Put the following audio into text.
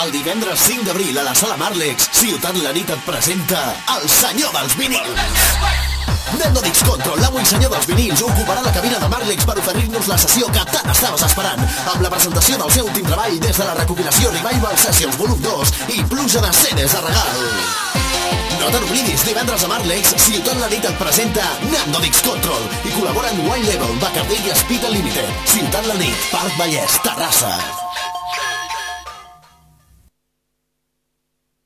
El divendres 5 d'abril a la Sala Marlex, Ciutat la nit et presenta El senyor dels vinils. Nando Dix Control, l'avui senyor dels vinils, ocuparà la cabina de Marlex per oferir-nos la sessió que tant estaves esperant, amb la presentació del seu últim treball des de la recopilació Revival Sessions Volum 2 i pluja de cenes de regal. No te n'oblidis, divendres a Marlex, Ciutat la nit et presenta Nando Dix Control i col·laboren Wine Level, Bacardi i Speed Unlimited. Ciutat la nit, Parc Vallès, Terrassa.